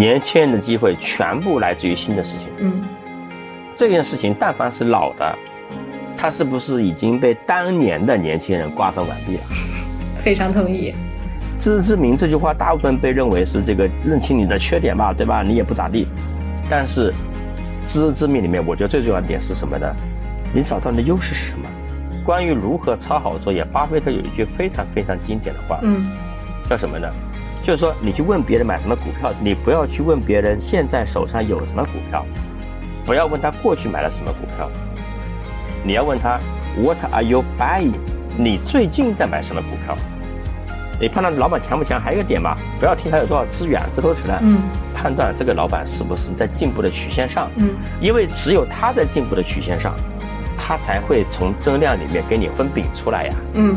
年轻人的机会全部来自于新的事情。嗯，这件事情但凡是老的，它是不是已经被当年的年轻人瓜分完毕了？非常同意。自知之明这句话，大部分被认为是这个认清你的缺点吧，对吧？你也不咋地。但是自知之明里面，我觉得最重要的点是什么呢？你找到你的优势是什么？关于如何抄好作业，巴菲特有一句非常非常经典的话，嗯，叫什么呢？就是说，你去问别人买什么股票，你不要去问别人现在手上有什么股票，不要问他过去买了什么股票，你要问他 What are you buying？你最近在买什么股票？你判断老板强不强，还有一个点吧，不要听他有多少资源，这都是呢。嗯，判断这个老板是不是在进步的曲线上。嗯，因为只有他在进步的曲线上，他才会从增量里面给你分饼出来呀。嗯。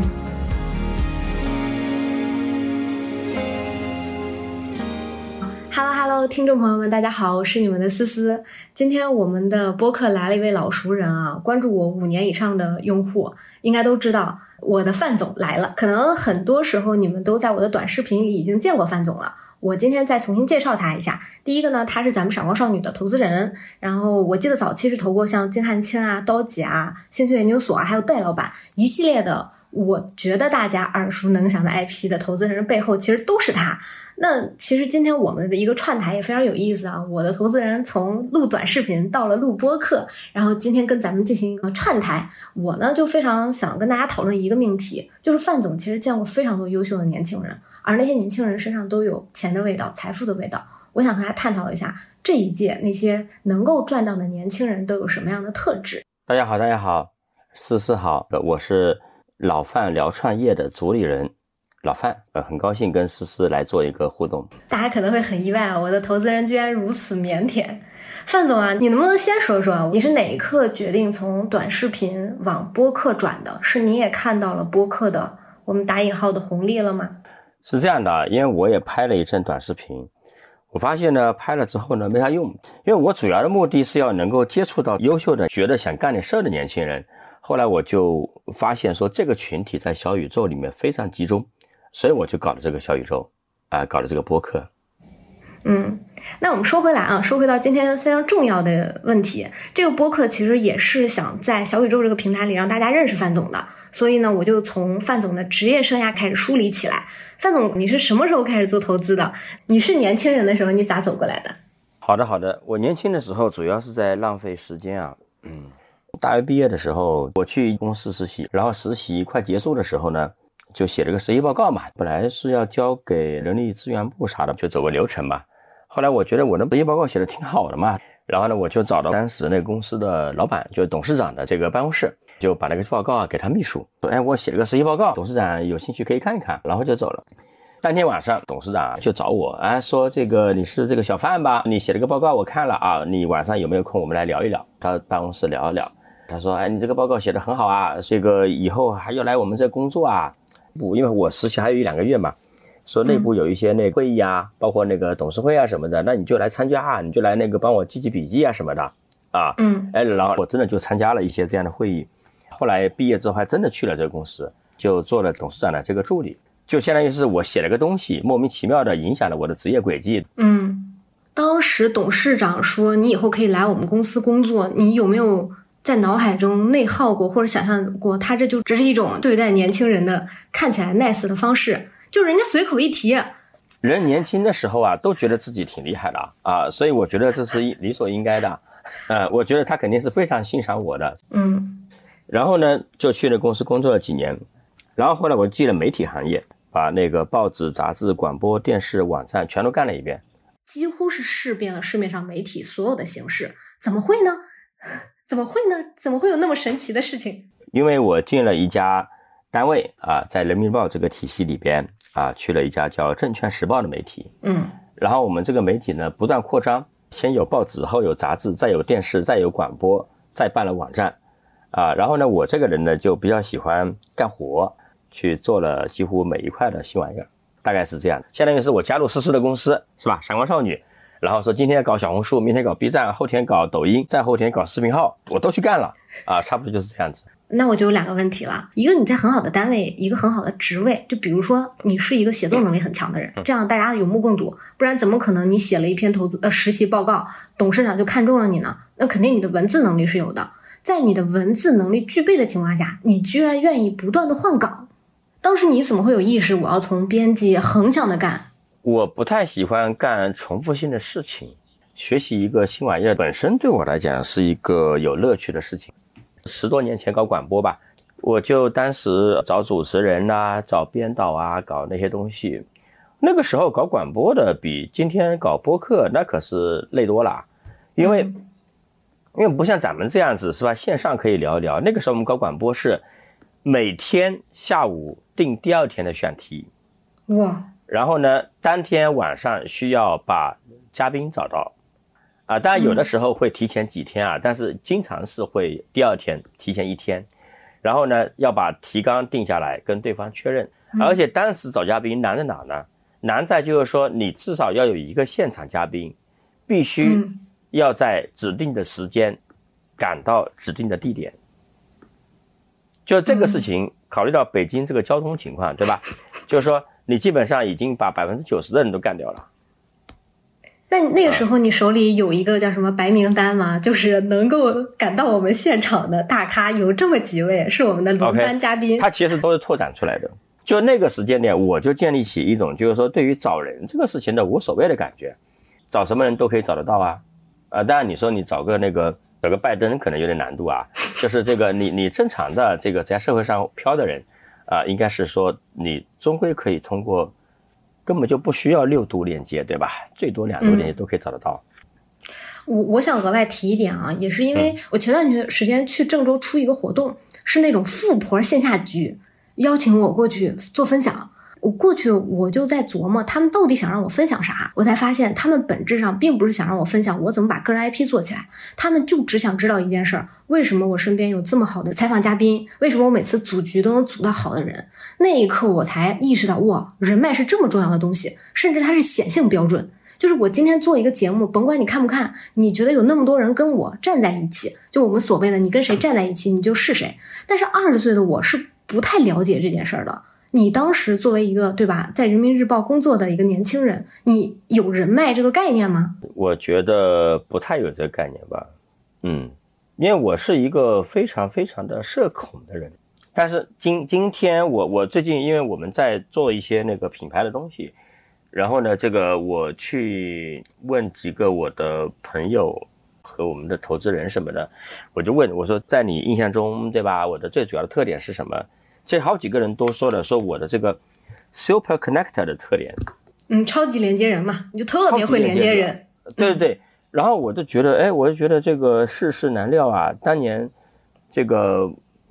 听众朋友们，大家好，我是你们的思思。今天我们的播客来了一位老熟人啊，关注我五年以上的用户应该都知道。我的范总来了，可能很多时候你们都在我的短视频里已经见过范总了。我今天再重新介绍他一下。第一个呢，他是咱们闪光少女的投资人，然后我记得早期是投过像金汉卿啊、刀姐啊、兴趣研究所啊，还有戴老板一系列的，我觉得大家耳熟能详的 IP 的投资人背后，其实都是他。那其实今天我们的一个串台也非常有意思啊！我的投资人从录短视频到了录播课，然后今天跟咱们进行一个串台。我呢就非常想跟大家讨论一个命题，就是范总其实见过非常多优秀的年轻人，而那些年轻人身上都有钱的味道、财富的味道。我想和大家探讨一下这一届那些能够赚到的年轻人都有什么样的特质。大家好，大家好，思思好，我是老范聊创业的主理人。老范，呃，很高兴跟思思来做一个互动。大家可能会很意外啊，我的投资人居然如此腼腆。范总啊，你能不能先说说，你是哪一刻决定从短视频往播客转的？是你也看到了播客的我们打引号的红利了吗？是这样的，因为我也拍了一阵短视频，我发现呢，拍了之后呢没啥用，因为我主要的目的是要能够接触到优秀的、觉得想干点事儿的年轻人。后来我就发现说，这个群体在小宇宙里面非常集中。所以我就搞了这个小宇宙，啊，搞了这个播客。嗯，那我们说回来啊，说回到今天非常重要的问题，这个播客其实也是想在小宇宙这个平台里让大家认识范总的。所以呢，我就从范总的职业生涯开始梳理起来。范总，你是什么时候开始做投资的？你是年轻人的时候，你咋走过来的？好的，好的。我年轻的时候主要是在浪费时间啊。嗯，大学毕业的时候，我去公司实习，然后实习快结束的时候呢。就写了个实习报告嘛，本来是要交给人力资源部啥的，就走个流程嘛。后来我觉得我的实习报告写的挺好的嘛，然后呢，我就找到当时那个公司的老板，就是董事长的这个办公室，就把那个报告啊给他秘书说：“哎，我写了个实习报告，董事长有兴趣可以看一看。”然后就走了。当天晚上，董事长就找我，哎，说这个你是这个小范吧？你写了个报告，我看了啊，你晚上有没有空？我们来聊一聊。到办公室聊一聊。他说：“哎，你这个报告写的很好啊，这个以后还要来我们这工作啊。”不，因为我实习还有一两个月嘛，说内部有一些那会议啊，包括那个董事会啊什么的，那你就来参加啊，你就来那个帮我记记笔记啊什么的啊。嗯，哎，然后我真的就参加了一些这样的会议，后来毕业之后还真的去了这个公司，就做了董事长的这个助理，就相当于是我写了个东西，莫名其妙的影响了我的职业轨迹。嗯，当时董事长说你以后可以来我们公司工作，你有没有？在脑海中内耗过或者想象过，他这就只是一种对待年轻人的看起来 nice 的方式，就人家随口一提。人年轻的时候啊，都觉得自己挺厉害的啊，所以我觉得这是理所应该的。呃，我觉得他肯定是非常欣赏我的。嗯。然后呢，就去了公司工作了几年，然后后来我进了媒体行业，把那个报纸、杂志、广播电视、网站全都干了一遍，几乎是试遍了市面上媒体所有的形式。怎么会呢？怎么会呢？怎么会有那么神奇的事情？因为我进了一家单位啊，在人民日报这个体系里边啊，去了一家叫《证券时报》的媒体。嗯，然后我们这个媒体呢，不断扩张，先有报纸，后有杂志，再有电视，再有广播，再办了网站。啊，然后呢，我这个人呢，就比较喜欢干活，去做了几乎每一块的新玩意儿，大概是这样。相当于是我加入思思的公司，是吧？闪光少女。然后说今天搞小红书，明天搞 B 站，后天搞抖音，再后天搞视频号，我都去干了啊，差不多就是这样子。那我就有两个问题了，一个你在很好的单位，一个很好的职位，就比如说你是一个写作能力很强的人，这样大家有目共睹，不然怎么可能你写了一篇投资呃实习报告，董事长就看中了你呢？那肯定你的文字能力是有的，在你的文字能力具备的情况下，你居然愿意不断的换岗，当时你怎么会有意识我要从编辑横向的干？我不太喜欢干重复性的事情，学习一个新玩意儿本身对我来讲是一个有乐趣的事情。十多年前搞广播吧，我就当时找主持人呐，找编导啊，搞那些东西。那个时候搞广播的比今天搞播客那可是累多了，因为因为不像咱们这样子是吧？线上可以聊一聊。那个时候我们搞广播是每天下午定第二天的选题，哇！然后呢，当天晚上需要把嘉宾找到。啊，当然有的时候会提前几天啊，但是经常是会第二天提前一天，然后呢要把提纲定下来跟对方确认，而且当时找嘉宾难在哪呢？难在就是说你至少要有一个现场嘉宾，必须要在指定的时间赶到指定的地点，就这个事情考虑到北京这个交通情况，对吧？就是说你基本上已经把百分之九十的人都干掉了。那那个时候你手里有一个叫什么白名单吗？就是能够赶到我们现场的大咖有这么几位，是我们的轮班嘉宾。他其实都是拓展出来的。就那个时间点，我就建立起一种就是说对于找人这个事情的无所谓的感觉，找什么人都可以找得到啊。啊，当然你说你找个那个找个拜登可能有点难度啊。就是这个你你正常的这个在社会上飘的人啊，应该是说你终归可以通过。根本就不需要六度链接，对吧？最多两度链接都可以找得到。我我想额外提一点啊，也是因为我前段时间去郑州出一个活动，是那种富婆线下局，邀请我过去做分享。我过去，我就在琢磨他们到底想让我分享啥。我才发现，他们本质上并不是想让我分享我怎么把个人 IP 做起来，他们就只想知道一件事儿：为什么我身边有这么好的采访嘉宾？为什么我每次组局都能组到好的人？那一刻，我才意识到，哇，人脉是这么重要的东西，甚至它是显性标准。就是我今天做一个节目，甭管你看不看，你觉得有那么多人跟我站在一起，就我们所谓的你跟谁站在一起，你就是谁。但是二十岁的我是不太了解这件事儿的。你当时作为一个对吧，在人民日报工作的一个年轻人，你有人脉这个概念吗？我觉得不太有这个概念吧。嗯，因为我是一个非常非常的社恐的人。但是今今天我我最近因为我们在做一些那个品牌的东西，然后呢，这个我去问几个我的朋友和我们的投资人什么的，我就问我说，在你印象中，对吧？我的最主要的特点是什么？这好几个人都说了，说我的这个 super connector 的特点，嗯，超级连接人嘛，你就特别会连接人。对对对，然后我就觉得，哎，我就觉得这个世事难料啊。当年这个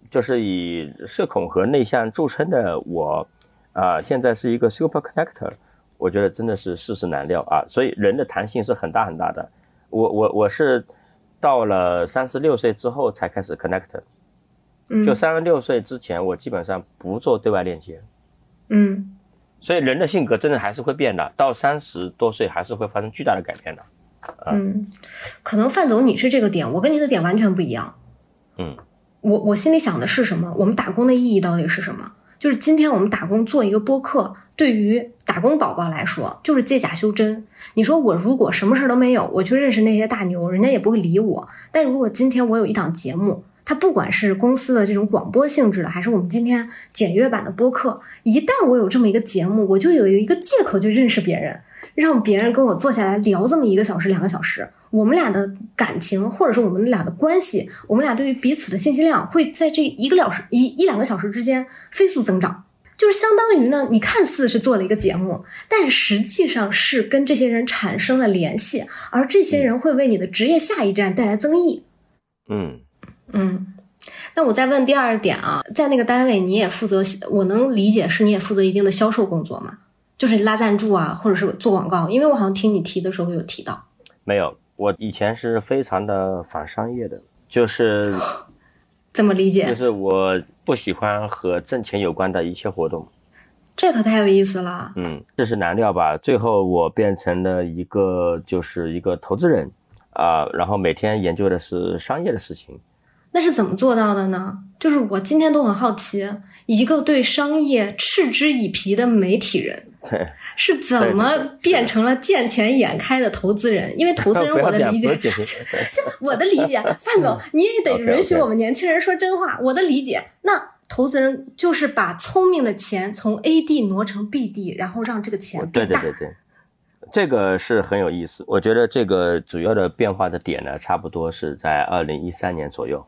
就是以社恐和内向著称的我，啊，现在是一个 super connector，我觉得真的是世事难料啊。所以人的弹性是很大很大的。我我我是到了三十六岁之后才开始 connector。就三十六岁之前，我基本上不做对外链接。嗯，所以人的性格真的还是会变的，到三十多岁还是会发生巨大的改变的。嗯，可能范总你是这个点，我跟你的点完全不一样。嗯，我我心里想的是什么？我们打工的意义到底是什么？就是今天我们打工做一个播客，对于打工宝宝来说，就是借假修真。你说我如果什么事儿都没有，我去认识那些大牛，人家也不会理我。但如果今天我有一档节目，它不管是公司的这种广播性质的，还是我们今天简约版的播客，一旦我有这么一个节目，我就有一个借口去认识别人，让别人跟我坐下来聊这么一个小时、两个小时，我们俩的感情，或者说我们俩的关系，我们俩对于彼此的信息量，会在这一个小时、一一两个小时之间飞速增长。就是相当于呢，你看似是做了一个节目，但实际上是跟这些人产生了联系，而这些人会为你的职业下一站带来增益。嗯。嗯，那我再问第二点啊，在那个单位你也负责，我能理解是你也负责一定的销售工作吗？就是拉赞助啊，或者是做广告？因为我好像听你提的时候有提到，没有，我以前是非常的反商业的，就是怎么理解？就是我不喜欢和挣钱有关的一切活动，这可太有意思了。嗯，这是难料吧？最后我变成了一个就是一个投资人啊，然后每天研究的是商业的事情。那是怎么做到的呢？就是我今天都很好奇，一个对商业嗤之以鼻的媒体人，对，是怎么变成了见钱眼开的投资人？因为投资人，我的理解，我的理解，范总，你也得允许我们年轻人说真话。我的理解，那投资人就是把聪明的钱从 A 地挪成 B 地，然后让这个钱对对对对。这个是很有意思，我觉得这个主要的变化的点呢，差不多是在二零一三年左右。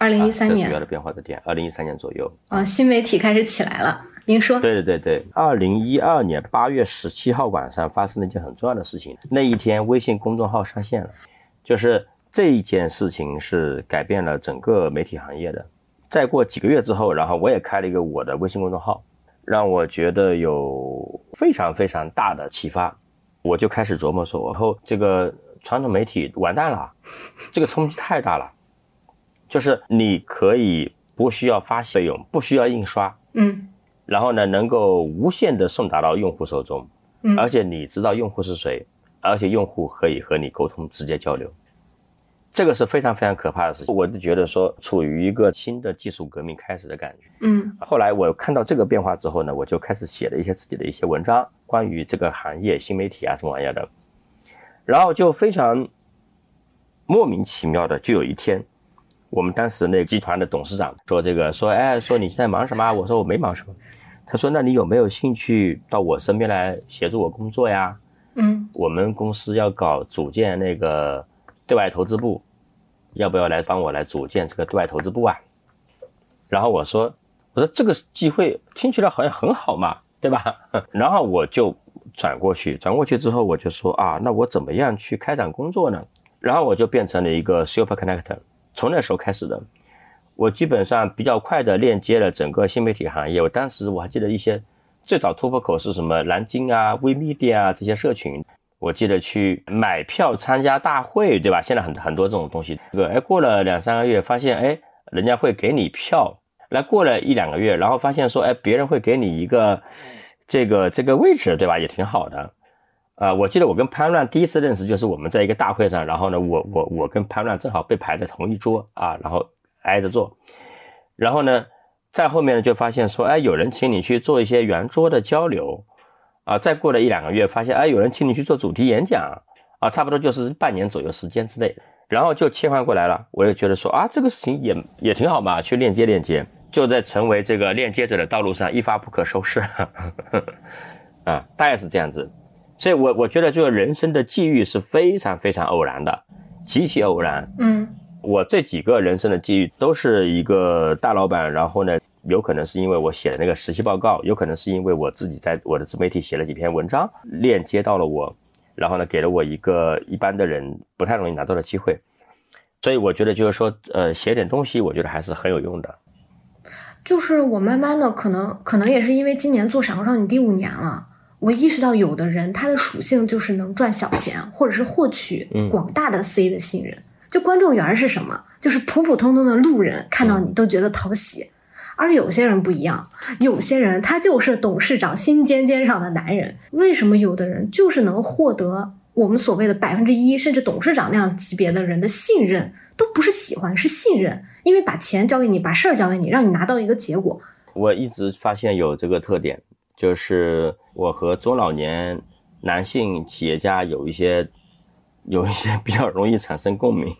二零一三年主要的变化的点，二零一三年左右啊，新媒体开始起来了。您说？对对对对，二零一二年八月十七号晚上发生了一件很重要的事情，那一天微信公众号上线了，就是这一件事情是改变了整个媒体行业的。再过几个月之后，然后我也开了一个我的微信公众号，让我觉得有非常非常大的启发。我就开始琢磨说，然后这个传统媒体完蛋了，这个冲击太大了。就是你可以不需要发费用，不需要印刷，嗯，然后呢，能够无限的送达到用户手中，嗯，而且你知道用户是谁，而且用户可以和你沟通，直接交流，这个是非常非常可怕的事情。我就觉得说，处于一个新的技术革命开始的感觉，嗯。后来我看到这个变化之后呢，我就开始写了一些自己的一些文章。关于这个行业新媒体啊什么玩意儿的，然后就非常莫名其妙的，就有一天，我们当时那个集团的董事长说这个说，哎，说你现在忙什么？我说我没忙什么。他说那你有没有兴趣到我身边来协助我工作呀？嗯，我们公司要搞组建那个对外投资部，要不要来帮我来组建这个对外投资部啊？然后我说我说这个机会听起来好像很好嘛。对吧？然后我就转过去，转过去之后我就说啊，那我怎么样去开展工作呢？然后我就变成了一个 super connector。从那时候开始的，我基本上比较快的链接了整个新媒体行业。我当时我还记得一些最早突破口是什么蓝鲸啊、微 media 啊这些社群。我记得去买票参加大会，对吧？现在很很多这种东西。这个哎，过了两三个月，发现哎，人家会给你票。来过了一两个月，然后发现说，哎，别人会给你一个这个这个位置，对吧？也挺好的。啊，我记得我跟潘乱第一次认识就是我们在一个大会上，然后呢，我我我跟潘乱正好被排在同一桌啊，然后挨着坐。然后呢，在后面呢就发现说，哎，有人请你去做一些圆桌的交流。啊，再过了一两个月，发现哎，有人请你去做主题演讲。啊，差不多就是半年左右时间之内，然后就切换过来了。我也觉得说啊，这个事情也也挺好嘛，去链接链接。就在成为这个链接者的道路上一发不可收拾，啊，大概是这样子，所以，我我觉得这个人生的际遇是非常非常偶然的，极其偶然。嗯，我这几个人生的际遇都是一个大老板，然后呢，有可能是因为我写的那个实习报告，有可能是因为我自己在我的自媒体写了几篇文章，链接到了我，然后呢，给了我一个一般的人不太容易拿到的机会，所以我觉得就是说，呃，写点东西，我觉得还是很有用的。就是我慢慢的，可能可能也是因为今年做闪光少女第五年了，我意识到有的人他的属性就是能赚小钱，或者是获取广大的 C 的信任。就观众缘是什么？就是普普通通的路人看到你都觉得讨喜。而有些人不一样，有些人他就是董事长心尖尖上的男人。为什么有的人就是能获得我们所谓的百分之一，甚至董事长那样级别的人的信任？都不是喜欢，是信任，因为把钱交给你，把事儿交给你，让你拿到一个结果。我一直发现有这个特点，就是我和中老年男性企业家有一些有一些 比较容易产生共鸣。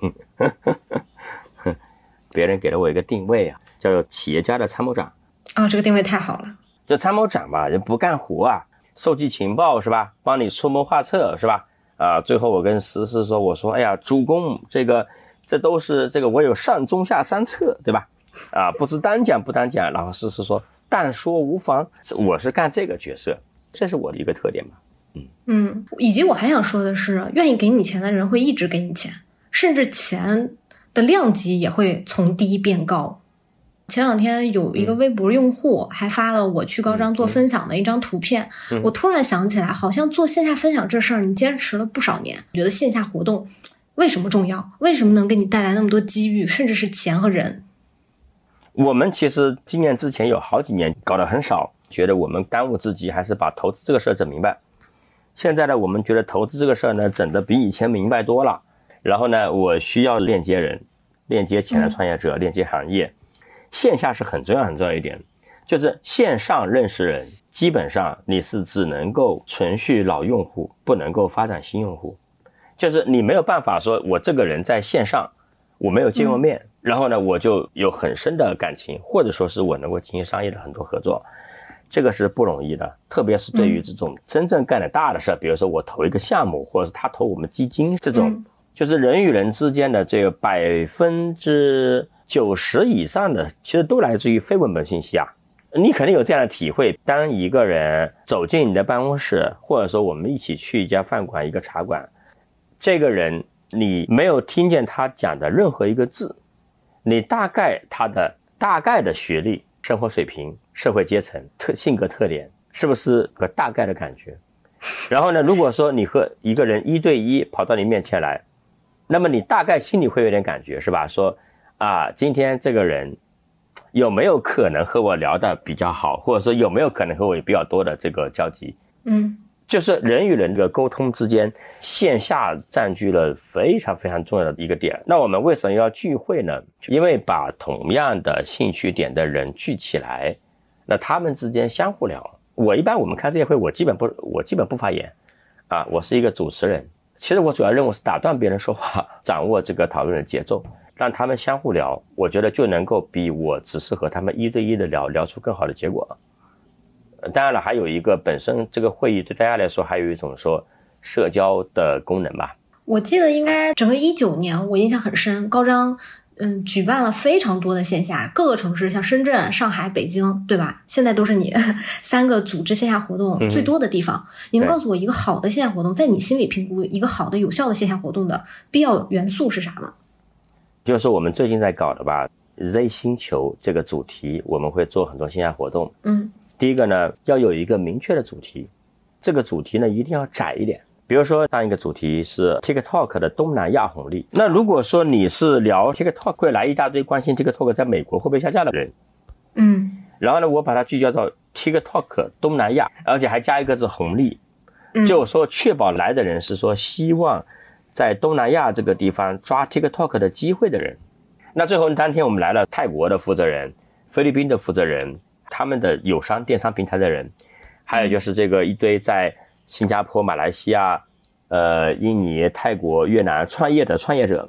别人给了我一个定位啊，叫做企业家的参谋长。啊，这个定位太好了。这参谋长吧，人不干活啊，收集情报是吧？帮你出谋划策是吧？啊，最后我跟思思说，我说，哎呀，主公这个。这都是这个，我有上中下三策，对吧？啊，不知单讲不单讲，然后思思说但说无妨，我是干这个角色，这是我的一个特点嘛。嗯嗯，以及我还想说的是，愿意给你钱的人会一直给你钱，甚至钱的量级也会从低变高。前两天有一个微博用户还发了我去高张做分享的一张图片，我突然想起来，好像做线下分享这事儿，你坚持了不少年，觉得线下活动。为什么重要？为什么能给你带来那么多机遇，甚至是钱和人？我们其实今年之前有好几年搞得很少，觉得我们当务之急还是把投资这个事儿整明白。现在呢，我们觉得投资这个事儿呢整得比以前明白多了。然后呢，我需要链接人，链接潜在创业者，链接行业。线下是很重要很重要一点，就是线上认识人，基本上你是只能够存续老用户，不能够发展新用户。就是你没有办法说，我这个人在线上我没有见过面，然后呢我就有很深的感情，或者说是我能够进行商业的很多合作，这个是不容易的。特别是对于这种真正干的大的事儿，比如说我投一个项目，或者是他投我们基金这种，就是人与人之间的这个百分之。九十以上的其实都来自于非文本信息啊，你肯定有这样的体会。当一个人走进你的办公室，或者说我们一起去一家饭馆、一个茶馆，这个人你没有听见他讲的任何一个字，你大概他的大概的学历、生活水平、社会阶层、特性格特点，是不是个大概的感觉？然后呢，如果说你和一个人一对一跑到你面前来，那么你大概心里会有点感觉，是吧？说。啊，今天这个人有没有可能和我聊的比较好，或者说有没有可能和我有比较多的这个交集？嗯，就是人与人的沟通之间，线下占据了非常非常重要的一个点。那我们为什么要聚会呢？因为把同样的兴趣点的人聚起来，那他们之间相互聊。我一般我们开这些会，我基本不我基本不发言，啊，我是一个主持人。其实我主要任务是打断别人说话，掌握这个讨论的节奏。让他们相互聊，我觉得就能够比我只是和他们一对一的聊聊出更好的结果。当然了，还有一个本身这个会议对大家来说还有一种说社交的功能吧。我记得应该整个一九年，我印象很深，高张嗯举办了非常多的线下，各个城市像深圳、上海、北京，对吧？现在都是你 三个组织线下活动最多的地方。你能告诉我一个好的线下活动，在你心里评估一个好的有效的线下活动的必要元素是啥吗？就是我们最近在搞的吧，Z 星球这个主题，我们会做很多线下活动。嗯，第一个呢，要有一个明确的主题，这个主题呢一定要窄一点。比如说，当一个主题是 TikTok 的东南亚红利，那如果说你是聊 TikTok，会来一大堆关心 TikTok 在美国会不会下架的人。嗯，然后呢，我把它聚焦到 TikTok 东南亚，而且还加一个字红利，就说确保来的人是说希望。在东南亚这个地方抓 TikTok 的机会的人，那最后当天我们来了泰国的负责人、菲律宾的负责人、他们的友商电商平台的人，还有就是这个一堆在新加坡、马来西亚、呃印尼、泰国、越南创业的创业者，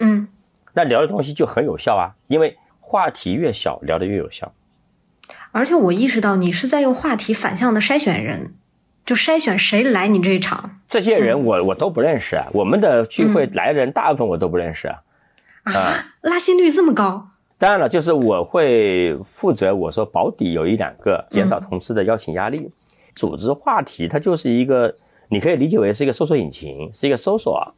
嗯，那聊的东西就很有效啊，因为话题越小，聊的越有效。而且我意识到你是在用话题反向的筛选人。就筛选谁来你这一场？这些人我我都不认识啊。我们的聚会来的人大部分我都不认识啊。啊，拉新率这么高？当然了，就是我会负责，我说保底有一两个，减少同事的邀请压力。组织话题它就是一个，你可以理解为是一个搜索引擎，是一个搜索。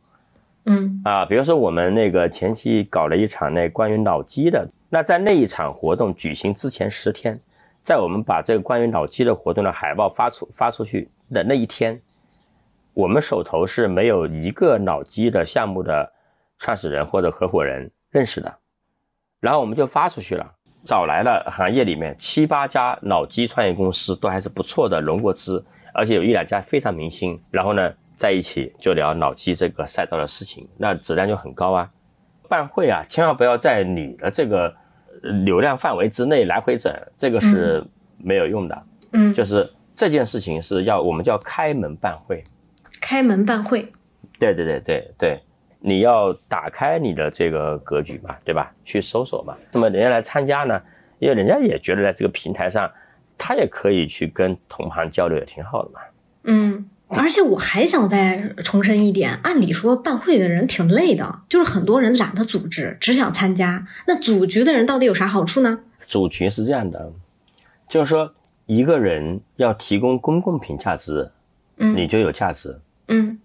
嗯啊，比如说我们那个前期搞了一场那关于脑机的，那在那一场活动举行之前十天。在我们把这个关于脑机的活动的海报发出发出去的那一天，我们手头是没有一个脑机的项目的创始人或者合伙人认识的，然后我们就发出去了，找来了行业里面七八家脑机创业公司，都还是不错的，融过资，而且有一两家非常明星，然后呢在一起就聊脑机这个赛道的事情，那质量就很高啊。办会啊，千万不要在你的这个。流量范围之内来回整，这个是没有用的。嗯，就是这件事情是要我们叫开门办会，开门办会。对对对对对，你要打开你的这个格局嘛，对吧？去搜索嘛。那么人家来参加呢，因为人家也觉得在这个平台上，他也可以去跟同行交流，也挺好的嘛。嗯。而且我还想再重申一点，按理说办会的人挺累的，就是很多人懒得组织，只想参加。那组局的人到底有啥好处呢？组局是这样的，就是说一个人要提供公共品价值，嗯，你就有价值。嗯，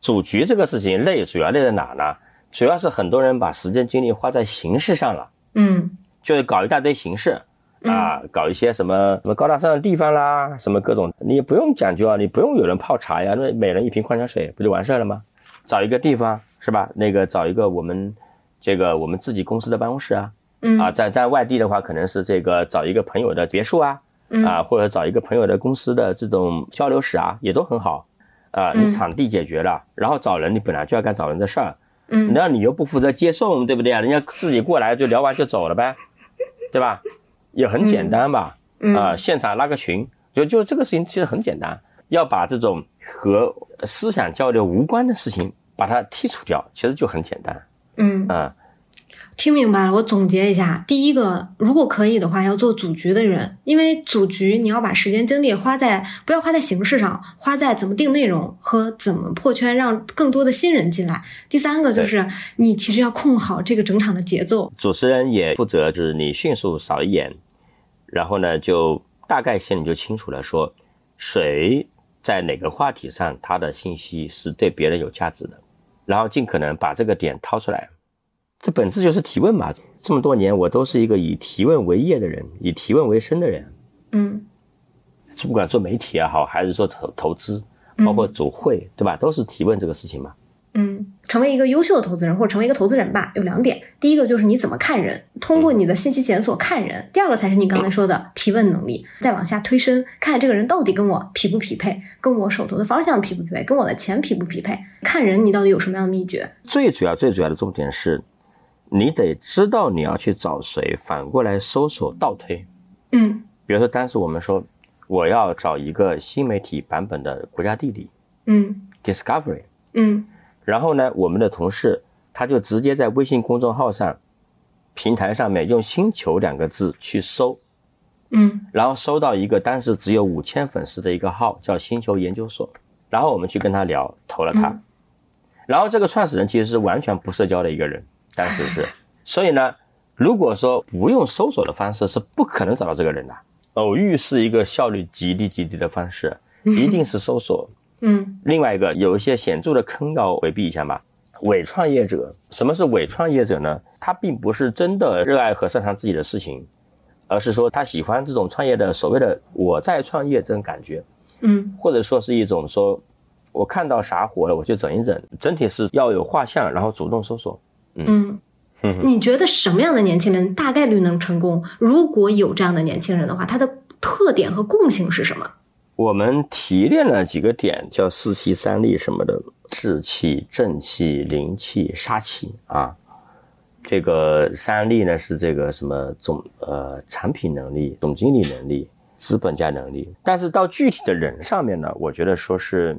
组局这个事情累，主要累在哪呢？主要是很多人把时间精力花在形式上了。嗯，就是搞一大堆形式。啊，搞一些什么什么高大上的地方啦，什么各种，你也不用讲究啊，你不用有人泡茶呀，那每人一瓶矿泉水不就完事儿了吗？找一个地方是吧？那个找一个我们这个我们自己公司的办公室啊，啊，在在外地的话，可能是这个找一个朋友的别墅啊，啊，或者找一个朋友的公司的这种交流室啊，也都很好啊。你场地解决了，然后找人，你本来就要干找人的事儿嗯那你又不负责接送，对不对啊？人家自己过来就聊完就走了呗，对吧？也很简单吧？嗯啊、现场拉个群，就就这个事情其实很简单，要把这种和思想交流无关的事情把它剔除掉，其实就很简单嗯，啊、听明白了。我总结一下，第一个，如果可以的话，要做组局的人，因为组局你要把时间精力花在不要花在形式上，花在怎么定内容和怎么破圈，让更多的新人进来。第三个就是你其实要控好这个整场的节奏。主持人也负责，就是你迅速扫一眼，然后呢，就大概心里就清楚了，说谁在哪个话题上他的信息是对别人有价值的，然后尽可能把这个点掏出来。这本质就是提问嘛。这么多年，我都是一个以提问为业的人，以提问为生的人。嗯不管做媒体也好，还是说投投资，包括组会，对吧？都是提问这个事情嘛。嗯，成为一个优秀的投资人或者成为一个投资人吧，有两点。第一个就是你怎么看人，通过你的信息检索看人；第二个才是你刚才说的提问能力，再往下推深，看这个人到底跟我匹不匹配，跟我手头的方向匹不匹配，跟我的钱匹不匹配。看人你到底有什么样的秘诀？最主要、最主要的重点是，你得知道你要去找谁，反过来搜索倒推。嗯。比如说，当时我们说我要找一个新媒体版本的国家地理嗯。Discovery，嗯。然后呢，我们的同事他就直接在微信公众号上平台上面用“星球”两个字去搜，嗯。然后搜到一个当时只有五千粉丝的一个号，叫星球研究所，然后我们去跟他聊，投了他。嗯。然后这个创始人其实是完全不社交的一个人，当时是，所以呢，如果说不用搜索的方式，是不可能找到这个人的。偶遇是一个效率极低极低的方式，一定是搜索。嗯另外一个有一些显著的坑要回避一下嘛。伪创业者，什么是伪创业者呢？他并不是真的热爱和擅长自己的事情，而是说他喜欢这种创业的所谓的我在创业这种感觉，嗯或者说是一种说我看到啥火了我就整一整，整体是要有画像，然后主动搜索。嗯。你觉得什么样的年轻人大概率能成功？如果有这样的年轻人的话，他的特点和共性是什么？我们提炼了几个点，叫四气三力什么的，志气、正气、灵气、杀气啊。这个三力呢是这个什么总呃产品能力、总经理能力、资本家能力。但是到具体的人上面呢，我觉得说是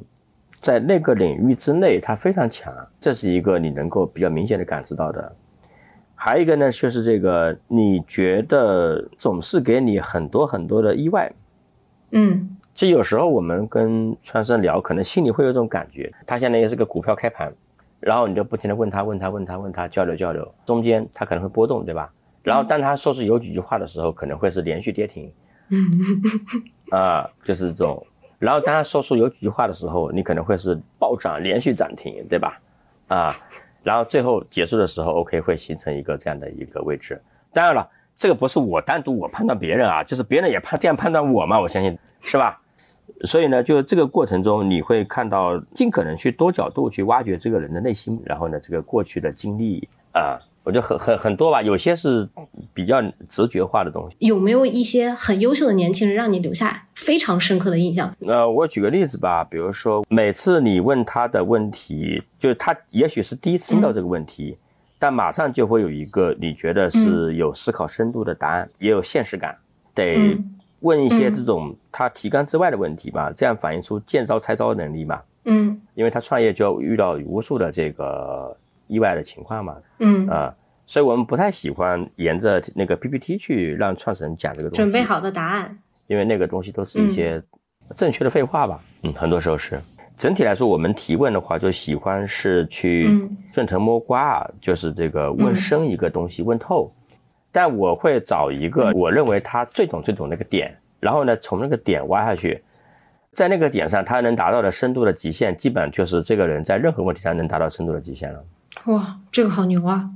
在那个领域之内它非常强，这是一个你能够比较明显的感知到的。还有一个呢，就是这个你觉得总是给你很多很多的意外，嗯其实有时候我们跟川生聊，可能心里会有一种感觉，他现在也是个股票开盘，然后你就不停的问他问他问他问他交流交流，中间他可能会波动，对吧？然后当他说出有几句话的时候，可能会是连续跌停，啊、就是这种。然后当他说出有几句话的时候，你可能会是暴涨连续涨停，对吧？啊，然后最后结束的时候，OK 会形成一个这样的一个位置。当然了，这个不是我单独我判断别人啊，就是别人也判这样判断我嘛，我相信是吧？所以呢，就这个过程中，你会看到尽可能去多角度去挖掘这个人的内心，然后呢，这个过去的经历啊、我觉得很很很多吧，有些是比较直觉化的东西。有没有一些很优秀的年轻人让你留下非常深刻的印象？呃，我举个例子吧，比如说每次你问他的问题，就是他也许是第一次听到这个问题，但马上就会有一个你觉得是有思考深度的答案，也有现实感，得嗯问一些这种他提纲之外的问题吧，这样反映出见招拆招的能力嘛。嗯因为他创业就要遇到无数的这个意外的情况嘛，嗯，啊、所以我们不太喜欢沿着那个 PPT 去让创始人讲这个东西，准备，好的答案。因为那个东西都是一些正确的废话吧，嗯，很多时候是。整体来说，我们提问的话，就喜欢是去嗯顺藤摸瓜，啊，就是这个问深一个东西，问透。但我会找一个我认为他最懂最懂那个点，然后呢，从那个点挖下去，在那个点上他能达到的深度的极限，基本就是这个人在任何问题上能达到深度的极限了。哇，这个好牛啊！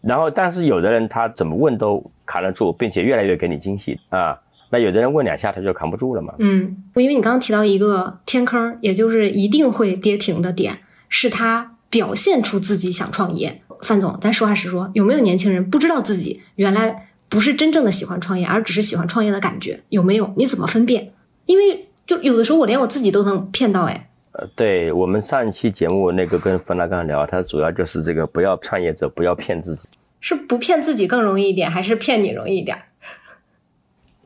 然后，但是有的人他怎么问都扛得住，并且越来越给你惊喜啊。那有的人问两下他就扛不住了嘛。嗯，因为你刚刚提到一个天坑，也就是一定会跌停的点，是他表现出自己想创业。范总，咱实话实说，有没有年轻人不知道自己原来不是真正的喜欢创业，而只是喜欢创业的感觉？有没有？你怎么分辨？因为就有的时候我连我自己都能骗到，哎，呃，对我们上一期节目那个跟冯大刚聊，他主要就是这个不要创业者不要骗自己，是不骗自己更容易一点，还是骗你容易一点？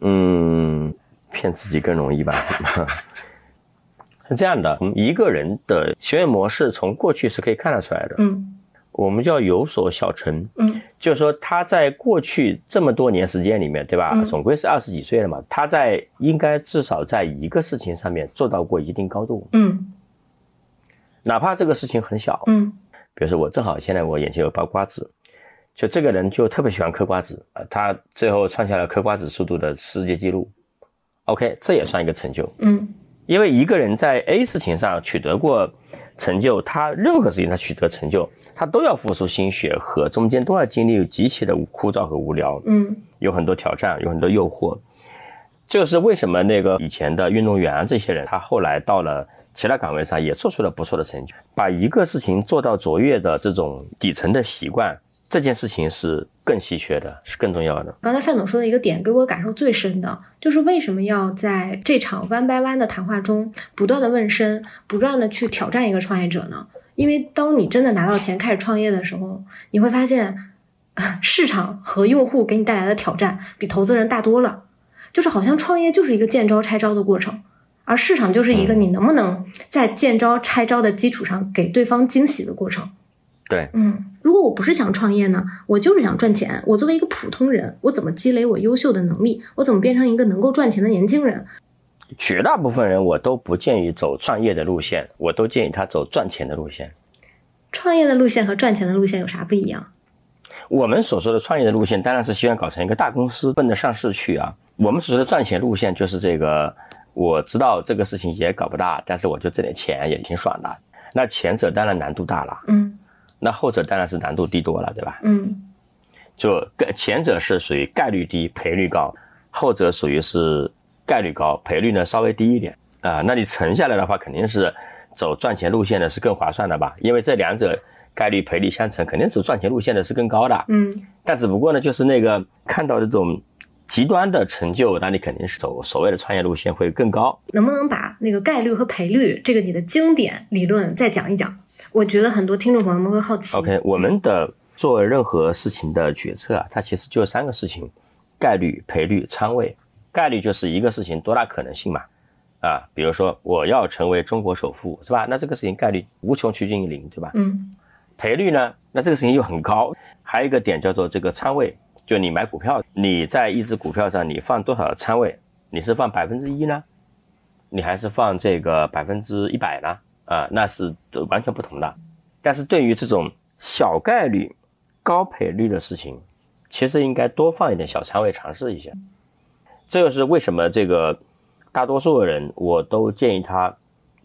嗯，骗自己更容易吧。是这样的，一个人的行为模式从过去是可以看得出来的。嗯我们叫有所小成，嗯就是说他在过去这么多年时间里面，对吧？嗯总归是二十几岁了嘛，他在应该至少在一个事情上面做到过一定高度，嗯哪怕这个事情很小。嗯比如说我正好现在我眼前有包瓜子，就这个人就特别喜欢嗑瓜子啊，他最后创下了嗑瓜子速度的世界纪录。OK，这也算一个成就。嗯因为一个人在 A 事情上取得过成就，他任何事情他取得成就，他都要付出心血和中间都要经历极其的枯燥和无聊，嗯有很多挑战，有很多诱惑。这就是为什么那个以前的运动员啊这些人，他后来到了其他岗位上也做出了不错的成就。把一个事情做到卓越的这种底层的习惯，这件事情是更稀缺的，是更重要的。刚才范总说的一个点，给我感受最深的就是为什么要在这场 one by one 的谈话中不断的问深，不断的去挑战一个创业者呢？因为当你真的拿到钱开始创业的时候，你会发现，市场和用户给你带来的挑战比投资人大多了。就是好像创业就是一个见招拆招的过程，而市场就是一个你能不能在见招拆招的基础上给对方惊喜的过程。对，嗯，如果我不是想创业呢，我就是想赚钱。我作为一个普通人，我怎么积累我优秀的能力？我怎么变成一个能够赚钱的年轻人？绝大部分人我都不建议走创业的路线，我都建议他走赚钱的路线。创业的路线和赚钱的路线有啥不一样？我们所说的创业的路线，当然是希望搞成一个大公司，奔着上市去啊。我们所说的赚钱路线，就是这个，我知道这个事情也搞不大，但是我就挣点钱也挺爽的。那前者当然难度大了，嗯那后者当然是难度低多了，对吧？嗯就概前者是属于概率低、赔率高，后者属于是概率高、赔率呢稍微低一点啊、那你乘下来的话，肯定是走赚钱路线的是更划算的吧？因为这两者概率赔率相乘，肯定走赚钱路线的是更高的。嗯但只不过呢，就是那个看到这种极端的成就，那你肯定是走所谓的创业路线会更高。能不能把那个概率和赔率这个你的经典理论再讲一讲？我觉得很多听众朋友们会好奇。OK，我们的做任何事情的决策啊，它其实就三个事情：概率、赔率、仓位。概率就是一个事情多大可能性嘛，啊，比如说我要成为中国首富，是吧？那这个事情概率无穷趋近于零，对吧？嗯赔率呢，那这个事情又很高。还有一个点叫做这个仓位，就你买股票，你在一只股票上你放多少仓位？你是放百分之一呢，你还是放这个百分之一百呢？啊，那是完全不同的。但是对于这种小概率、高赔率的事情，其实应该多放一点小仓位尝试一下。这个是为什么这个大多数的人，我都建议他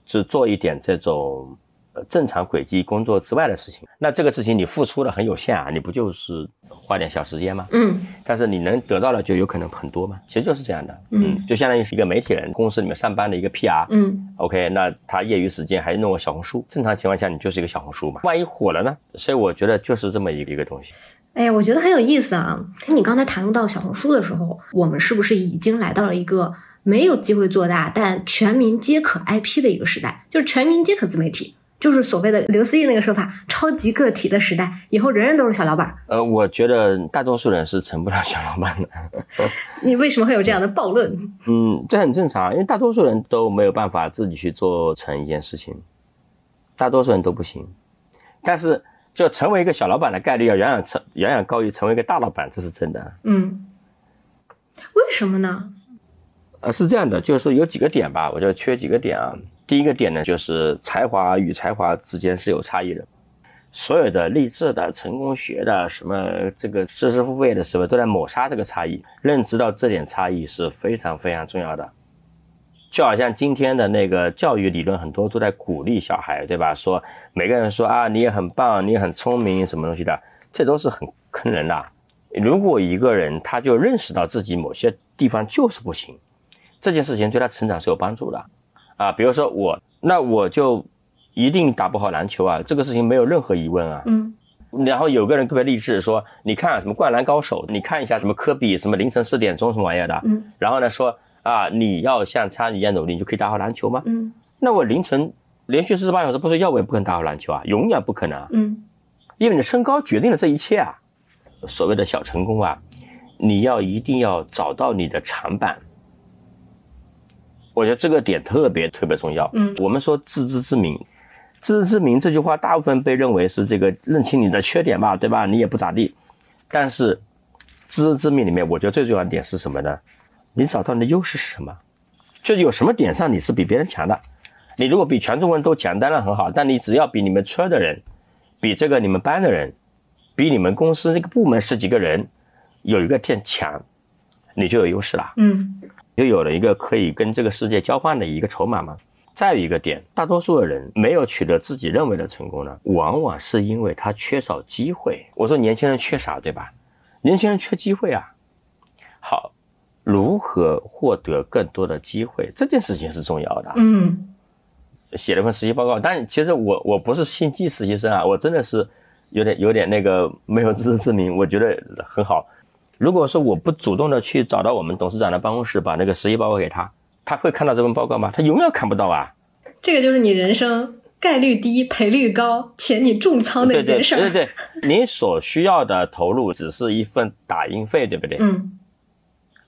只做一点这种呃正常轨迹工作之外的事情。那这个事情你付出的很有限啊，你不就是花点小时间吗？嗯但是你能得到的就有可能很多嘛，其实就是这样的。嗯就相当于是一个媒体人，公司里面上班的一个 PR。嗯 OK，那他业余时间还弄个小红书，正常情况下你就是一个小红书嘛，万一火了呢？所以我觉得就是这么一个一个东西。哎呀，我觉得很有意思啊！你刚才谈论到小红书的时候，我们是不是已经来到了一个没有机会做大，但全民皆可 IP 的一个时代？就是全民皆可自媒体，就是所谓的刘思义那个说法，超级个体的时代。以后人人都是小老板。呃，我觉得大多数人是成不了小老板的。你为什么会有这样的暴论？嗯，这很正常，因为大多数人都没有办法自己去做成一件事情，大多数人都不行。但是，就成为一个小老板的概率要远远成远远高于成为一个大老板，这是真的。嗯，为什么呢？呃，是这样的，就是说有几个点吧，我就缺几个点啊。第一个点呢，就是才华与才华之间是有差异的。所有的励志的、成功学的、什么这个知识付费的，什么都在抹杀这个差异。认知到这点差异是非常非常重要的。就好像今天的那个教育理论，很多都在鼓励小孩，对吧？说每个人说啊，你也很棒，你也很聪明，什么东西的，这都是很坑人的。如果一个人他就认识到自己某些地方就是不行，这件事情对他成长是有帮助的，啊，比如说我，那我就一定打不好篮球啊，这个事情没有任何疑问啊。嗯然后有个人特别励志说，你看什么灌篮高手，你看一下什么科比，什么凌晨四点钟什么玩意儿的，嗯然后呢说啊，你要像他一样努力，你就可以打好篮球吗？嗯那我凌晨连续四十八小时不睡觉，我也不可能打好篮球啊，永远不可能。嗯因为你的身高决定了这一切啊。所谓的小成功啊，你要一定要找到你的长板。我觉得这个点特别特别重要。嗯我们说自知之明，自知之明这句话大部分被认为是这个认清你的缺点吧，对吧？你也不咋地。但是自知之明里面，我觉得最重要的点是什么呢？你找到你的优势是什么？就是有什么点上你是比别人强的。你如果比全中国人都强，当然很好，但你只要比你们村的人，比这个你们班的人，比你们公司那个部门十几个人有一个点强，你就有优势了。嗯就有了一个可以跟这个世界交换的一个筹码吗。再有一个点，大多数的人没有取得自己认为的成功呢，往往是因为他缺少机会。我说年轻人缺啥，对吧？年轻人缺机会啊。好，如何获得更多的机会，这件事情是重要的。嗯写了份实习报告，但其实我我不是心机实习生啊，我真的是有点有点那个没有自知之明，我觉得很好。如果说我不主动的去找到我们董事长的办公室，把那个实习报告给他，他会看到这份报告吗？他永远看不到啊。这个就是你人生概率低、赔率高且你重仓的对对一件事儿。对对，你所需要的投入只是一份打印费，对不对？嗯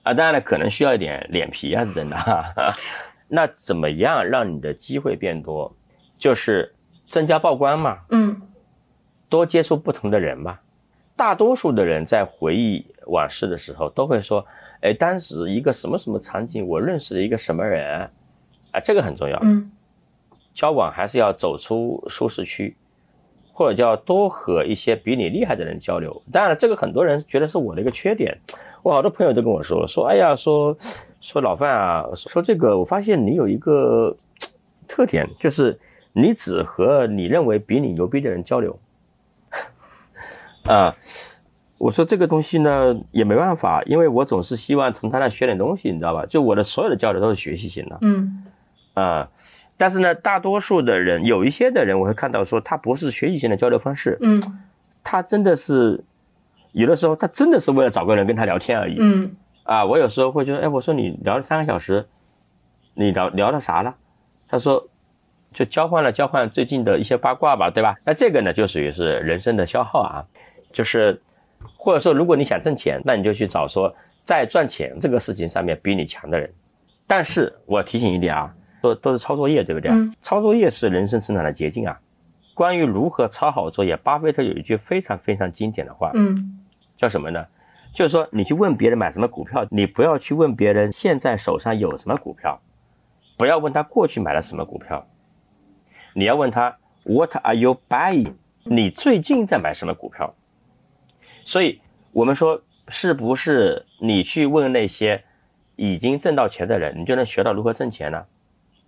啊，当然了，可能需要一点脸皮啊，是真的。哈哈。那怎么样让你的机会变多？就是增加曝光嘛，嗯多接触不同的人嘛。大多数的人在回忆往事的时候，都会说：“哎，当时一个什么什么场景，我认识了一个什么人，啊，这个很重要。嗯交往还是要走出舒适区，或者叫多和一些比你厉害的人交流。当然了，这个很多人觉得是我的一个缺点。我好多朋友都跟我说说，哎呀，说说老范啊，说这个，我发现你有一个特点，就是你只和你认为比你牛逼的人交流。啊，我说这个东西呢也没办法，因为我总是希望从他那学点东西，你知道吧？就我的所有的交流都是学习型的。嗯啊、但是呢，大多数的人，有一些的人，我会看到说，他不是学习型的交流方式，嗯他真的是有的时候，他真的是为了找个人跟他聊天而已。嗯啊，我有时候会觉得，哎，我说你聊了三个小时，你聊聊了啥了？他说，就交换了交换最近的一些八卦吧，对吧？那这个呢，就属于是人生的消耗啊，就是或者说，如果你想挣钱，那你就去找说在赚钱这个事情上面比你强的人。但是我提醒一点啊，都都是抄作业，对不对？嗯抄作业是人生成长的捷径啊。关于如何抄好作业，巴菲特有一句非常非常经典的话，嗯叫什么呢？就是说，你去问别人买什么股票，你不要去问别人现在手上有什么股票，不要问他过去买了什么股票，你要问他 What are you buying？你最近在买什么股票？所以我们说，是不是你去问那些已经挣到钱的人，你就能学到如何挣钱呢？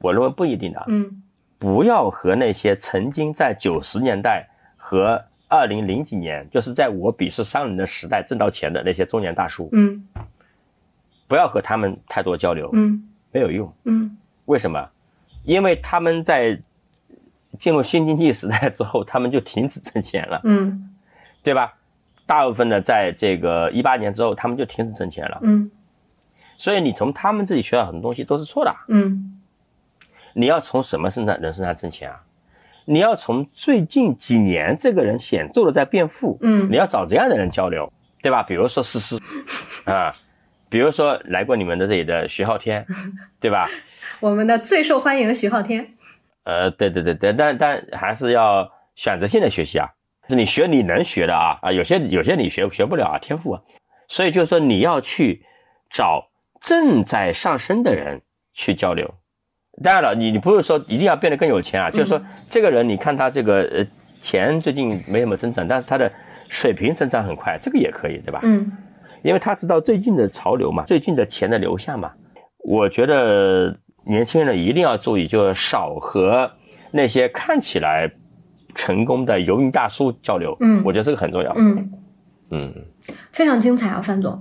我认为不一定的。嗯不要和那些曾经在九十年代和二零零几年，就是在我鄙视商人的时代挣到钱的那些中年大叔，嗯不要和他们太多交流，嗯没有用。嗯为什么？因为他们在进入新经济时代之后，他们就停止挣钱了，嗯对吧？大部分的在这个一八年之后，他们就停止挣钱了。嗯所以你从他们自己学到很多东西都是错的。嗯你要从什么身上人身上挣钱啊？你要从最近几年这个人显著的在变富，嗯你要找这样的人交流，对吧？比如说思思，啊，比如说来过你们的这里的徐浩天，对吧？我们的最受欢迎徐浩天。呃，对对对对，但但还是要选择性的学习啊，是你学你能学的啊啊，有些有些你学学不了啊，天赋啊，所以就是说你要去找正在上升的人去交流。当然了，你你不是说一定要变得更有钱啊，就是说这个人，你看他这个呃钱最近没什么增长，但是他的水平增长很快，这个也可以，对吧？嗯因为他知道最近的潮流嘛，最近的钱的流向嘛。我觉得年轻人一定要注意，就是少和那些看起来成功的游民大叔交流。嗯我觉得这个很重要。嗯，嗯非常精彩啊，范总。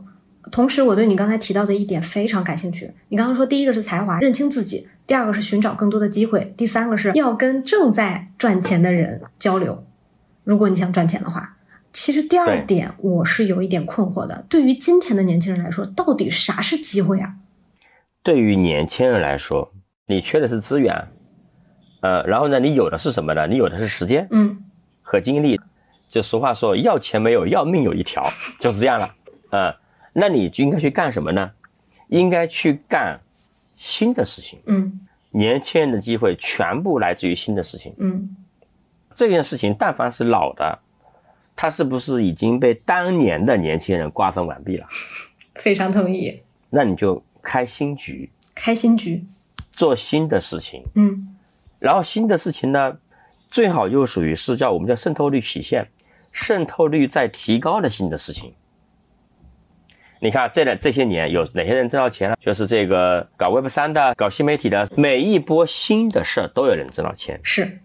同时，我对你刚才提到的一点非常感兴趣。你刚刚说，第一个是才华，认清自己；第二个是寻找更多的机会；第三个是要跟正在赚钱的人交流。如果你想赚钱的话，其实第二点我是有一点困惑的。对于今天的年轻人来说，到底啥是机会啊？对于年轻人来说，你缺的是资源，呃，然后呢，你有的是什么呢？你有的是时间嗯和精力。就俗话说，要钱没有，要命有一条，就是这样了。呃，那你就应该去干什么呢？应该去干新的事情。嗯年轻人的机会全部来自于新的事情。嗯这件事情，但凡是老的，他是不是已经被当年的年轻人瓜分完毕了？非常同意。那你就开新局，开新局。做新的事情。嗯然后新的事情呢，最好又属于是叫我们叫渗透率曲线，渗透率在提高的新的事情。你看这这些年有哪些人挣到钱了？就是这个搞 Web 三的、搞新媒体的，每一波新的事儿都有人挣到钱。是。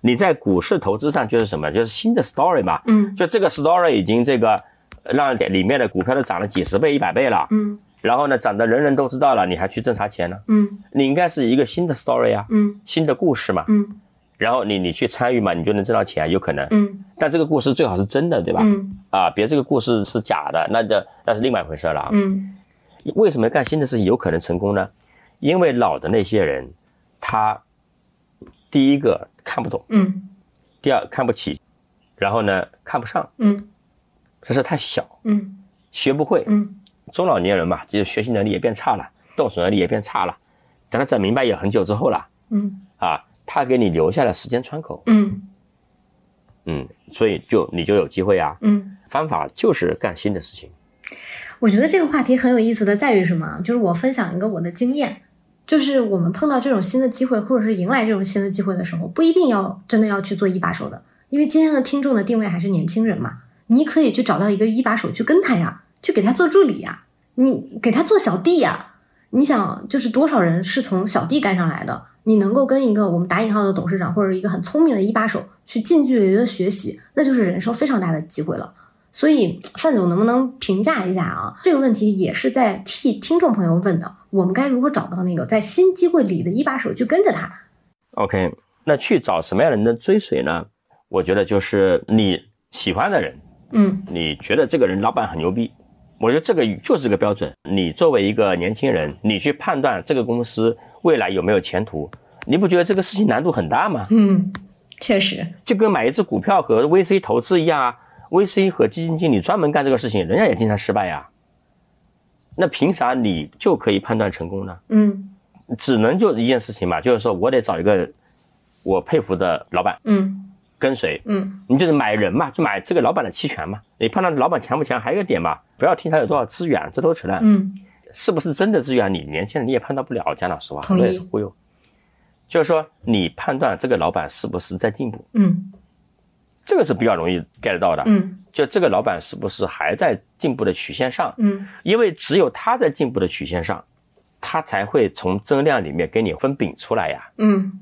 你在股市投资上就是什么？就是新的 story 嘛。嗯就这个 story 已经这个让里面的股票都涨了几十倍、一百倍了。嗯然后呢，涨得人人都知道了，你还去挣啥钱呢？嗯你应该是一个新的 story 啊，嗯新的故事嘛。嗯然后你你去参与嘛，你就能挣到钱，有可能。嗯但这个故事最好是真的，对吧？嗯啊，别这个故事是假的，那就那是另外一回事了啊。嗯为什么干新的事情有可能成功呢？因为老的那些人，他第一个看不懂，嗯第二看不起，然后呢看不上，嗯这是太小，嗯学不会。嗯中老年人嘛，其实学习能力也变差了，动手能力也变差了。等他整明白也很久之后了嗯啊，他给你留下了时间窗口，嗯嗯，所以就你就有机会啊。嗯。方法就是干新的事情。我觉得这个话题很有意思的在于什么？就是我分享一个我的经验，就是我们碰到这种新的机会，或者是迎来这种新的机会的时候，不一定要真的要去做一把手的，因为今天的听众的定位还是年轻人嘛，你可以去找到一个一把手去跟他呀，去给他做助理呀，你给他做小弟呀。你想，就是多少人是从小弟干上来的？你能够跟一个我们打引号的董事长，或者一个很聪明的一把手去近距离的学习，那就是人生非常大的机会了。所以范总能不能评价一下啊？这个问题也是在替听众朋友问的，我们该如何找到那个在新机会里的一把手去跟着他？OK，那去找什么样的人的追随呢？我觉得就是你喜欢的人，嗯你觉得这个人老板很牛逼，我觉得这个就是这个标准。你作为一个年轻人，你去判断这个公司未来有没有前途，你不觉得这个事情难度很大吗？嗯，确实，就跟买一只股票和 VC 投资一样啊，VC 和基金经理专门干这个事情，人家也经常失败呀。那凭啥你就可以判断成功呢？嗯只能就一件事情嘛，就是说我得找一个我佩服的老板嗯跟随，嗯你就是买人嘛，就买这个老板的期权嘛。你判断老板强不强，还有一个点嘛，不要听他有多少资源，这都扯淡。嗯是不是真的资源，你年轻人你也判断不了。讲老实话，同也是忽悠。就是说，你判断这个老板是不是在进步，嗯这个是比较容易 get 到的。嗯就这个老板是不是还在进步的曲线上？嗯因为只有他在进步的曲线上，他才会从增量里面给你分饼出来呀。嗯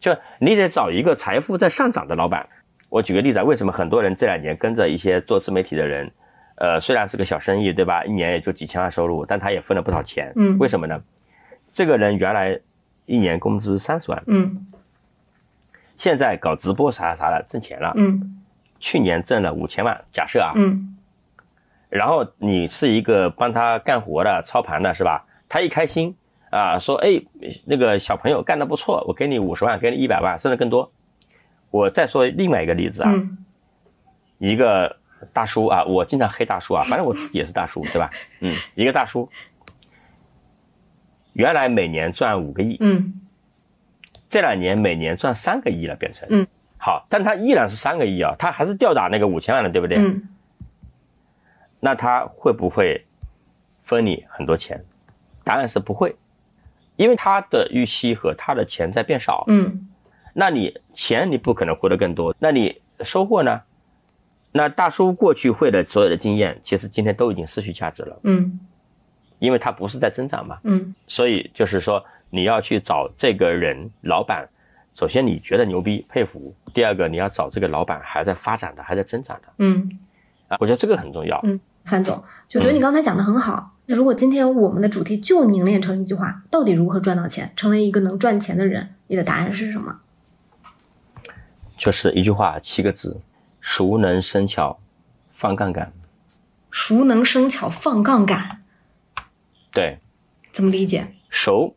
就你得找一个财富在上涨的老板。我举个例子，啊，为什么很多人这两年跟着一些做自媒体的人，呃，虽然是个小生意，对吧？一年也就几千万收入，但他也分了不少钱。嗯为什么呢？这个人原来一年工资三十万，嗯现在搞直播啥啥的挣钱了，嗯去年挣了五千万，假设啊，嗯然后你是一个帮他干活的、操盘的，是吧？他一开心啊，说哎，那个小朋友干得不错，我给你五十万，给你一百万，甚至更多。我再说另外一个例子啊，嗯一个大叔啊，我经常黑大叔啊，反正我自 己也是大叔，对吧？嗯，一个大叔，原来每年赚五个亿，嗯这两年每年赚三个亿了，变成嗯，好，但他依然是三个亿啊，他还是吊打那个五千万的，对不对？嗯那他会不会分你很多钱？答案是不会，因为他的预期和他的钱在变少。嗯那你钱你不可能获得更多，那你收获呢？那大叔过去会的所有的经验，其实今天都已经失去价值了，嗯因为它不是在增长嘛。嗯所以就是说，你要去找这个人老板，首先你觉得牛逼佩服，第二个你要找这个老板还在发展的，还在增长的嗯。啊，我觉得这个很重要。嗯范总，就觉得你刚才讲的很好。如果今天我们的主题就凝练成一句话，到底如何赚到钱，成为一个能赚钱的人，你的答案是什么？就是一句话，七个字：熟能生巧，放杠杆。熟能生巧，放杠杆，对，怎么理解？熟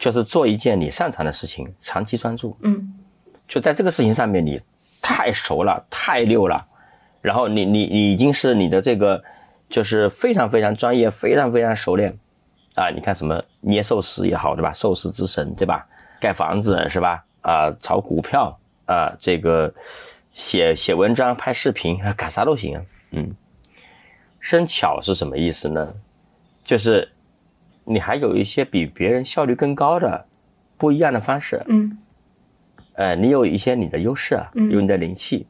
就是做一件你擅长的事情，长期专注。嗯就在这个事情上面，你太熟了，太溜了，然后你你你已经是你的这个就是非常非常专业，非常非常熟练啊！你看什么捏寿司也好，对吧？寿司之神，对吧？盖房子是吧？啊，炒股票啊，这个写写文章、拍视频，啊干啥都行啊。嗯，生巧是什么意思呢？就是你还有一些比别人效率更高的不一样的方式。嗯呃，你有一些你的优势啊，嗯有你的灵气。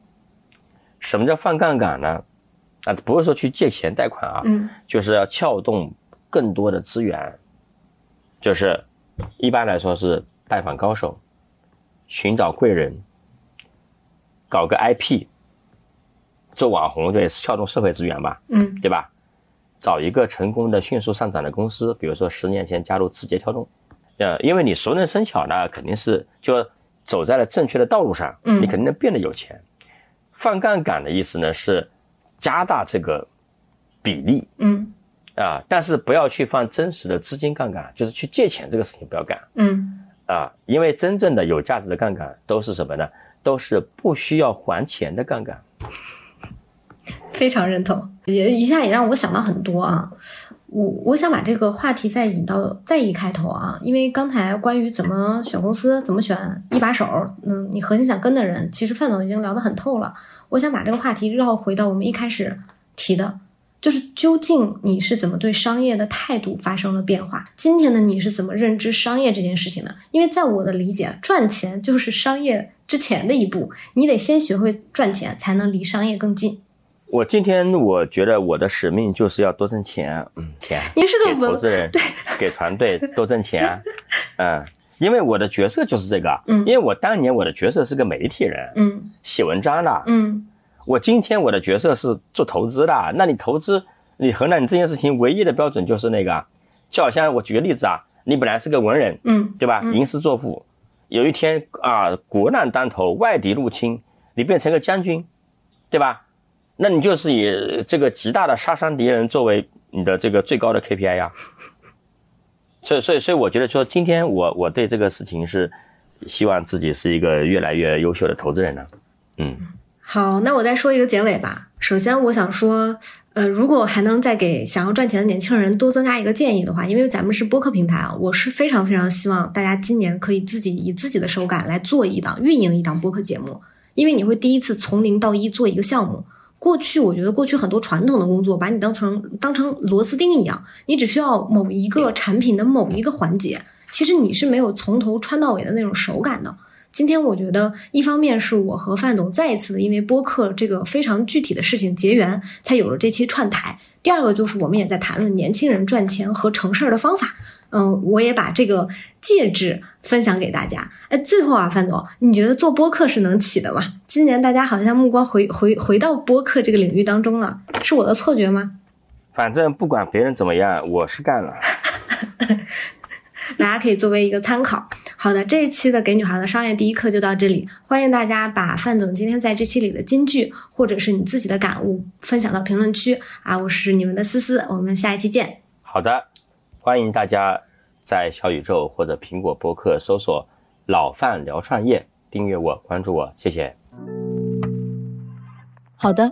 什么叫放杠杆呢？啊，不是说去借钱贷款啊，嗯就是要撬动更多的资源，就是一般来说是拜访高手，寻找贵人，搞个 IP，做网红，对，撬动社会资源吧，嗯对吧？找一个成功的、迅速上涨的公司，比如说十年前加入字节跳动，呃，因为你熟能生巧呢，肯定是就走在了正确的道路上，嗯你肯定能变得有钱。放杠杆的意思呢是加大这个比例嗯啊，但是不要去放真实的资金杠杆，就是去借钱这个事情不要干嗯啊，因为真正的有价值的杠杆都是什么呢？都是不需要还钱的杠杆。非常认同，也一下也让我想到很多啊。我我想把这个话题再引到再一开头啊，因为刚才关于怎么选公司、怎么选一把手，嗯，你核心想跟的人，其实范总已经聊得很透了。我想把这个话题绕回到我们一开始提的，就是究竟你是怎么对商业的态度发生了变化？今天的你是怎么认知商业这件事情的？因为在我的理解，赚钱就是商业之前的一步，你得先学会赚钱，才能离商业更近。我今天我觉得我的使命就是要多挣钱，嗯，钱 您是个文投资人，对给团队多挣钱，嗯，因为我的角色就是这个，嗯因为我当年我的角色是个媒体人，嗯写文章的，嗯我今天我的角色是做投资的，那你投资，你衡量你这件事情唯一的标准就是那个，就好像我举个例子啊，你本来是个文人，嗯对吧？嗯吟诗作赋，有一天啊，国难当头，外敌入侵，你变成个将军，对吧？那你就是以这个极大的杀伤敌人作为你的这个最高的 KPI 呀。所以，所以，所以，我觉得说，今天我我对这个事情是希望自己是一个越来越优秀的投资人呢。嗯，好，那我再说一个结尾吧。首先，我想说，呃，如果还能再给想要赚钱的年轻人多增加一个建议的话，因为咱们是播客平台啊，我是非常非常希望大家今年可以自己以自己的手感来做一档、运营一档播客节目，因为你会第一次从零到一做一个项目。过去我觉得过去很多传统的工作把你当成当成螺丝钉一样，你只需要某一个产品的某一个环节，其实你是没有从头穿到尾的那种手感的。今天我觉得，一方面是我和范总再一次的因为播客这个非常具体的事情结缘，才有了这期串台。第二个就是我们也在谈论年轻人赚钱和成事儿的方法。嗯，我也把这个介质分享给大家。哎，最后啊，范总，你觉得做播客是能起的吗？今年大家好像目光回回回到播客这个领域当中了，是我的错觉吗？反正不管别人怎么样，我是干了。大家可以作为一个参考。好的，这一期的《给女孩的商业第一课》就到这里，欢迎大家把范总今天在这期里的金句，或者是你自己的感悟分享到评论区啊！我是你们的思思，我们下一期见。好的，欢迎大家在小宇宙或者苹果播客搜索“老范聊创业”，订阅我，关注我，谢谢。好的，